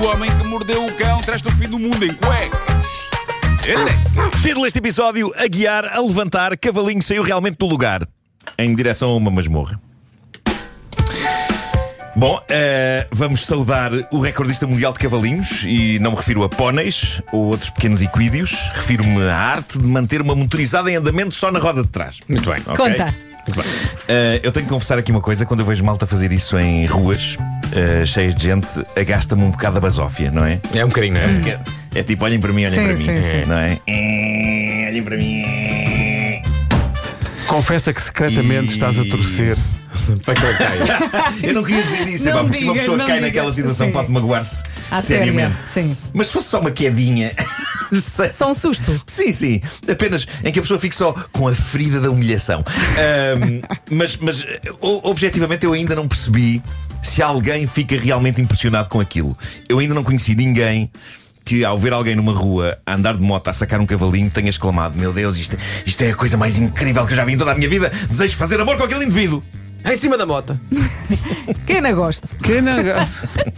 O homem que mordeu o cão traz-te o fim do mundo em cuecas. Elecas. Título deste episódio: A guiar, a levantar, cavalinho saiu realmente do lugar, em direção a uma masmorra. Bom, eh, vamos saudar o recordista mundial de cavalinhos e não me refiro a póneis ou outros pequenos equídeos, refiro-me à arte de manter uma motorizada em andamento só na roda de trás. Muito bem. Ok? Conta. Muito bem. Eh, eu tenho que confessar aqui uma coisa: quando eu vejo malta fazer isso em ruas eh, cheias de gente, agasta-me um bocado a basófia, não é? É um bocadinho, não é? Porque é tipo, olhem para mim, olhem Sim, para mim. sim, sim. Não é? Eh, Olhem para mim. Confessa que secretamente E- estás a torcer. Para que eu caia. Eu não queria dizer isso, Não epá, porque se uma pessoa cai digas. naquela situação Sim. pode magoar-se seriamente. séria, sim. Mas se fosse só uma quedinha. sei- Só um susto. Sim, sim. Apenas em que a pessoa fique só com a ferida da humilhação. Ahm, mas, mas objetivamente eu ainda não percebi se alguém fica realmente impressionado com aquilo. Eu ainda não conheci ninguém que ao ver alguém numa rua a andar de moto a sacar um cavalinho tenha exclamado: Meu Deus, isto, isto é a coisa mais incrível que eu já vi em toda a minha vida. Desejo fazer amor com aquele indivíduo. Em cima da moto. Quem não gosta? Que não...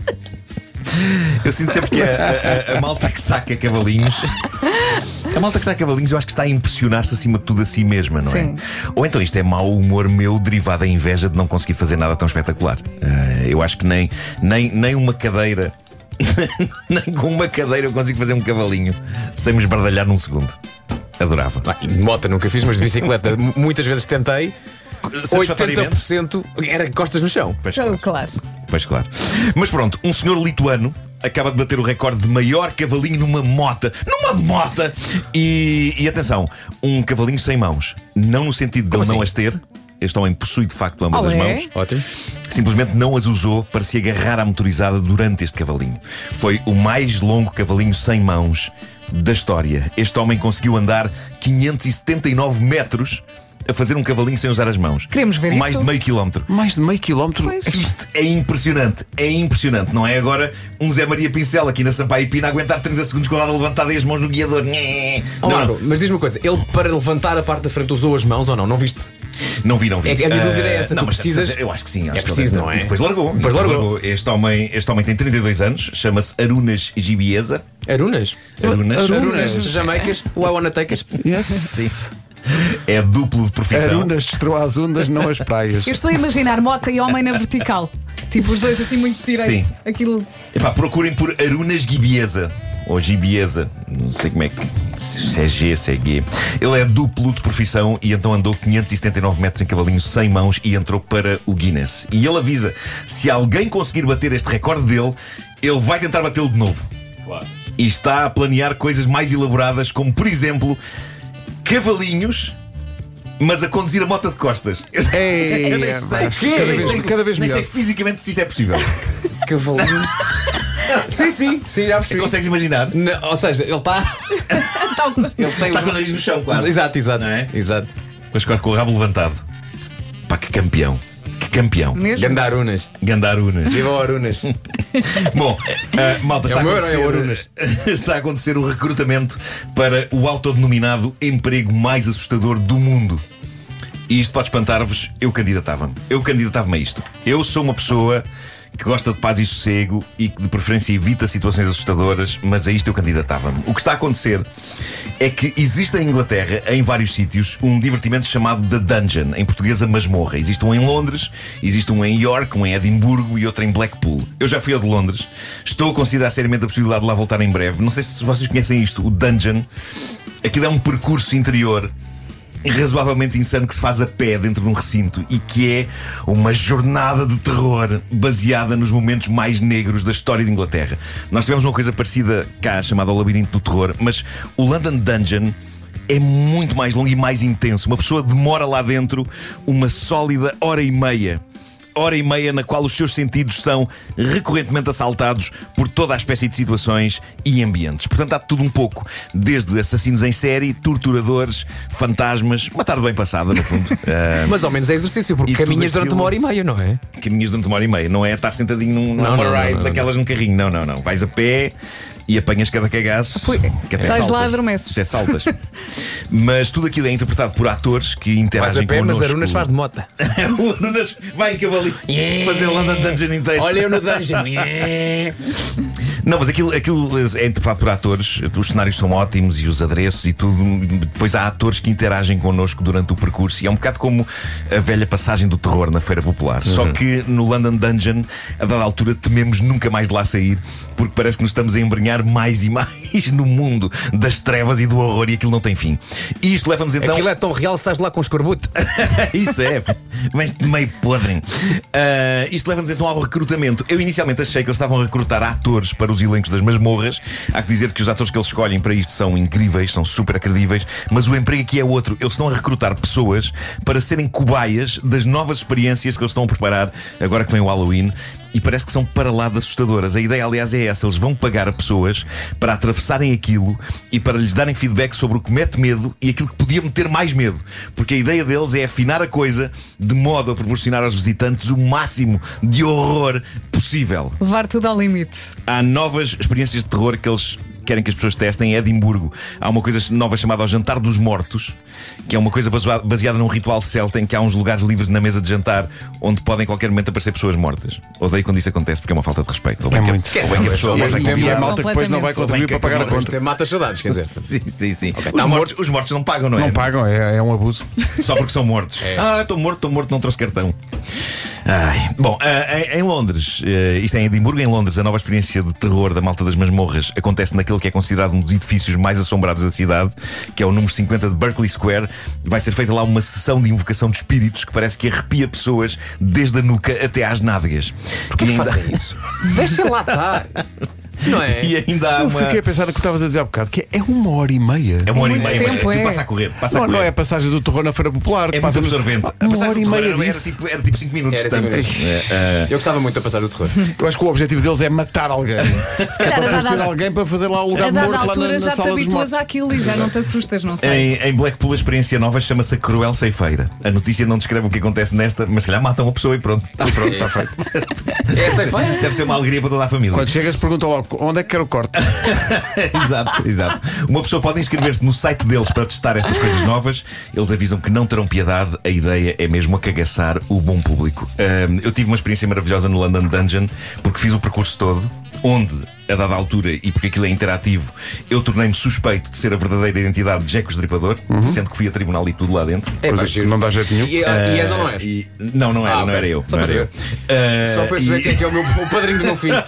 Eu sinto sempre que a, a- a malta que saca cavalinhos. A malta que saca cavalinhos, eu acho que está a impressionar-se acima de tudo a si mesma, não Sim. é? Ou então isto é mau humor meu derivado da inveja de não conseguir fazer nada tão espetacular. Ah, eu acho que nem, nem, nem uma cadeira. nem com uma cadeira eu consigo fazer um cavalinho sem me esbardalhar num segundo. Adorava. Ah, moto nunca fiz, mas de bicicleta muitas vezes tentei. Satisfatoriamente. 80% era costas no chão. Pois claro. Claro. Pois claro. Mas pronto, um senhor lituano acaba de bater o recorde de maior cavalinho numa mota. Numa mota! E, e atenção, um cavalinho sem mãos. Não no sentido de ele Como não assim? as ter. Este homem possui de facto ambas as Olé. mãos. Ótimo. Simplesmente não as usou para se agarrar à motorizada durante este cavalinho. Foi o mais longo cavalinho sem mãos da história. Este homem conseguiu andar 579 metros a fazer um cavalinho sem usar as mãos. Queremos ver Mais isso. de meio quilómetro. Mais de meio quilómetro. Pois. Isto é impressionante, é impressionante. Não é agora um Zé Maria Pincel aqui na Sampaio Pina a aguentar 30 segundos com a roda levantada e as mãos no guiador. Ó, Não, Marco, não, mas diz-me uma coisa: ele para levantar a parte da frente usou as mãos ou não? Não viste? não vi, não vi. É que a minha Ah, dúvida é essa, Não, tu mas precisas- Eu acho que sim. Acho É que preciso, deve- não é? E depois largou. Depois largou. Este homem, este homem tem 32 anos, chama-se Arunas Gibiesa. Arunas? Arunas. Arunas, Jamaicas, Why Wanna Take Us? Yes. Sim. É duplo de profissão. Arunas destruiu as ondas, não as praias. Eu estou a imaginar moto e homem na vertical. Tipo, os dois assim muito direito. Sim. Aquilo. Epá, procurem por Arunas Gibiesa. Ou Gibiesa. Não sei como é que. Se é G, se é G. Ele é duplo de profissão e então andou 579 metros em cavalinho sem mãos e entrou para o Guinness. E ele avisa: se alguém conseguir bater este recorde dele, ele vai tentar batê-lo de novo. E está a planear coisas mais elaboradas, como por exemplo, cavalinhos. Mas a conduzir a moto de costas. Ei, eu nem é, sei, eu cada nem vez- sei- cada vez nem sei fisicamente se isto é possível. Cavalinho. sim, sim, sim, já percebi. Consegues imaginar? Não, ou seja, ele está. ele tem Está com o nariz no chão, quase. Exato, exato. Não é? Exato. Com com o rabo levantado. Pá, que campeão. Que campeão. Mesmo? Ganda Arunas. Gandarunas. Viva o Arunas. Bom, ah, malta, É está, o a herói, é o acontecer, está a acontecer o recrutamento para o autodenominado emprego mais assustador do mundo. E isto pode espantar-vos, eu candidatava-me. Eu candidatava-me a isto. Eu sou uma pessoa que gosta de paz e sossego e que de preferência evita situações assustadoras, mas a isto eu candidatava-me. O que está a acontecer é que existe em Inglaterra, em vários sítios, um divertimento chamado The Dungeon, em português a masmorra. Existe um em Londres, existe um em York, um em Edimburgo e outro em Blackpool. Eu já fui ao de Londres, estou a considerar seriamente a possibilidade de lá voltar em breve. Não sei se vocês conhecem isto, o Dungeon. Aquilo é um percurso interior razoavelmente insano que se faz a pé dentro de um recinto e que é uma jornada de terror baseada nos momentos mais negros da história de Inglaterra. Nós tivemos uma coisa parecida cá chamada o Labirinto do Terror, mas o London Dungeon é muito mais longo e mais intenso. Uma pessoa demora lá dentro uma sólida hora e meia hora e meia na qual os seus sentidos são recorrentemente assaltados por toda a espécie de situações e ambientes. Portanto, há tudo um pouco, desde assassinos em série, torturadores, fantasmas, uma tarde bem passada, no fundo. Ah, Mas ao menos é exercício, porque caminhas durante aquilo- uma hora e meia, não é? caminhas durante uma hora e meia. Não é estar sentadinho num, numa Não, não, ride não, daquelas num carrinho. Não, não, não. Vais a pé e apanhas cada cagaço. Que até Sais lá, adormeces. Até saltas. mas tudo aquilo é interpretado por atores que interagem a pé, mas. Arunas faz de mota. o Arunas vai em cavalinho fazer London Dungeon inteiro. Olha eu no dungeon. Não, mas aquilo, aquilo é interpretado por atores, os cenários são ótimos e os adereços e tudo. Depois há atores que interagem connosco durante o percurso e é um bocado como a velha passagem do terror na Feira Popular. Só que no London Dungeon, a dada altura, tememos nunca mais de lá sair, porque parece que nos estamos a embrenhar mais e mais no mundo das trevas e do horror e aquilo não tem fim. E isto leva-nos então. Aquilo é tão real, sais lá com escorbuto. Isso é, mas meio podre. Ah, isto leva-nos então ao recrutamento. Eu inicialmente achei que eles estavam a recrutar atores para os elencos das masmorras. Há que dizer que os atores que eles escolhem para isto são incríveis, são super acredíveis, mas o emprego aqui é outro. Eles estão a recrutar pessoas para serem cobaias das novas experiências que eles estão a preparar agora que vem o Halloween. E parece que são para lá de assustadoras. A ideia, aliás, é essa: eles vão pagar a pessoas para atravessarem aquilo e para lhes darem feedback sobre o que mete medo e aquilo que podia meter mais medo. Porque a ideia deles é afinar a coisa de modo a proporcionar aos visitantes o máximo de horror possível. Levar tudo ao limite. Há novas experiências de terror que eles querem que as pessoas testem em Edimburgo. Há uma coisa nova chamada o Jantar dos Mortos, que é uma coisa baseada num ritual celta em que há uns lugares livres na mesa de jantar onde podem a qualquer momento aparecer pessoas mortas. Odeio quando isso acontece porque é uma falta de respeito. Ou bem É que, muito. ou bem que a pessoa tempo, convidada- E a malta que depois não vai contribuir para pagar a conta. Mata saudades, quer dizer. Sim, sim, sim. os, tá mortos, os mortos não pagam, não é? Não pagam, é, é um abuso. Só porque são mortos. Ah, estou morto, estou morto, não trouxe cartão. Ai. Bom, ah, em, em Londres, eh, isto é em Edimburgo, em Londres, a nova experiência de terror da Malta das Masmorras acontece naquele que é considerado um dos edifícios mais assombrados da cidade, que é o número 50 de Berkeley Square. Vai ser feita lá uma sessão de invocação de espíritos que parece que arrepia pessoas desde a nuca até às nádegas. Porquê E que ainda- fazem isso? Deixa lá estar. Não é? E ainda há Eu uma. fiquei a pensar no que estavas a dizer há bocado, que é uma hora e meia. É uma hora e Muito meia, mas tempo, tu é. passa a correr. Passa a Não, correr. não é a passagem do terror na Feira Popular. É passa muito absorvente. A Uma passagem hora e do terror meia era, era tipo, era tipo 5 minutos. Era cinco minutos. É, é. Eu gostava muito da passar do terror. Eu acho que o objetivo deles é matar alguém. Se calhar a Para ter dada, alguém para fazer lá o a lugar dada morto lá altura na, na já te habituas àquilo e já não te assustas, não sei. Em, em Blackpool, a experiência nova chama-se a Cruel Ceifeira. A notícia não descreve o que acontece nesta, mas se calhar matam a pessoa e pronto. Está pronto, está feito. É ceifeira? Deve ser uma alegria para toda a família. Quando chegas, pergunta logo onde é que quer o corte. exato, exato. Uma pessoa pode inscrever-se no site deles para testar estas coisas novas. Eles avisam que não terão piedade. A ideia é mesmo acagaçar o bom público. Ahm, eu tive uma experiência maravilhosa no London Dungeon porque fiz o percurso todo. Onde, a dada altura, e porque aquilo é interativo, eu tornei-me suspeito de ser a verdadeira identidade de Jack o Estripador, sendo que fui a tribunal e tudo lá dentro. É, Pois pá, é, não dá jeito nenhum. E, ah, e és ou não és? E- não, não era, Ah, não ok. era eu. Só não para era eu. saber. Só Ah, para saber e- quem é que é o, meu, o padrinho do meu filho.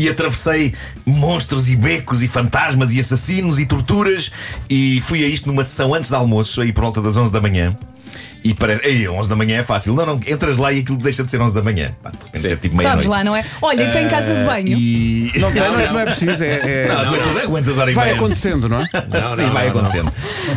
E atravessei monstros e becos e fantasmas e assassinos e torturas e fui a isto numa sessão antes do almoço, aí por volta das 11 da manhã. E parece, ei, 11 da manhã é fácil. Não, não, entras lá e aquilo deixa de ser 11 da manhã. Pá, é tipo meia Sabes lá, não é? Olha, tem casa de banho. E... Não, não, é- não é preciso, é. é- Não, aguentas, aguentas hora e vai meia. acontecendo, não é? Não, Sim, não, vai não, acontecendo.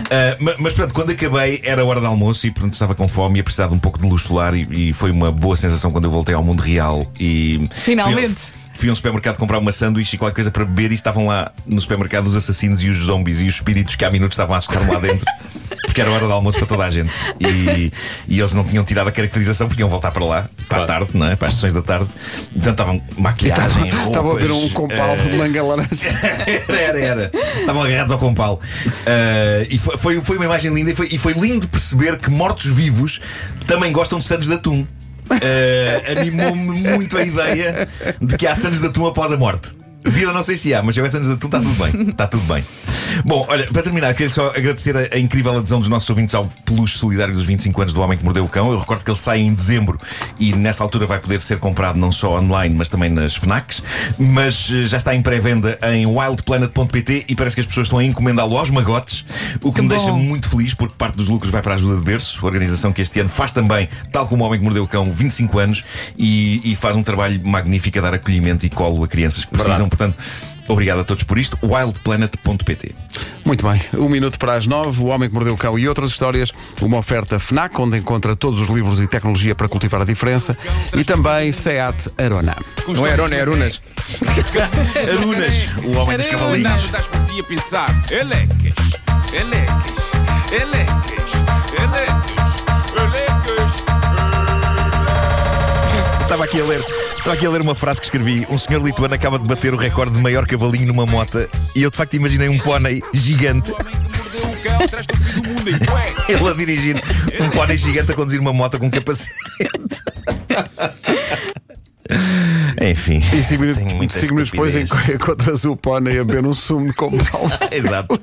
Ah, ma- mas, pronto, quando acabei era hora de almoço e portanto estava com fome e a precisar de um pouco de luz solar e, e foi uma boa sensação quando eu voltei ao mundo real e Finalmente. fui, fui a um supermercado comprar uma sanduíche e qualquer coisa para beber e estavam lá no supermercado os assassinos e os zombies e os espíritos que há minutos estavam a assustar-me lá dentro. Porque era hora de almoço para toda a gente. E, e eles não tinham tirado a caracterização porque iam voltar para lá, para a tarde, não é? Para as sessões da tarde. Então estavam maquiagem, roupas. Estava a ver um compal eh, de manga laranja. era, era, era. Estavam agarrados ao compal. Ah, e foi, foi, foi uma imagem linda e foi, e foi lindo perceber que mortos-vivos também gostam de sandes de atum. Ah, Animou-me muito a ideia de que há sandes de atum após a morte. Vida não sei se há, mas se houver sandes de atum está tudo bem. Está tudo bem. Bom, olha, para terminar, queria só agradecer a, a incrível adesão dos nossos ouvintes ao peluche solidário dos 25 anos do Homem que Mordeu o Cão. Eu recordo que ele sai em dezembro e nessa altura vai poder ser comprado não só online, mas também nas FNACs. Mas eh, já está em pré-venda em wildplanet.pt e parece que as pessoas estão a encomendá-lo aos magotes, o que, Que me bom. deixa muito feliz porque parte dos lucros vai para a ajuda de berço, organização que este ano faz também, tal como o Homem que Mordeu o Cão, 25 anos e, e faz um trabalho magnífico a dar acolhimento e colo a crianças que precisam. Portanto, Obrigado a todos por isto. wildplanet.pt Muito bem, um minuto para as nove, O Homem que Mordeu o Cão e outras histórias, uma oferta FNAC, onde encontra todos os livros e tecnologia para cultivar a diferença, e também SEAT Arona. Não é Arona, é Arunas. Arunas, o homem dos Nada cavalinhos. das pensar. Estava aqui a ler. Estava aqui a ler uma frase que escrevi. Um senhor lituano acaba de bater o recorde de maior cavalinho numa mota e eu de facto imaginei um pônei gigante. Ele a dirigir um pônei gigante a conduzir uma moto com capacete. Enfim. E cinco minutos, cinco minutos depois encontras o pônei a beber um sumo de compral. Exato.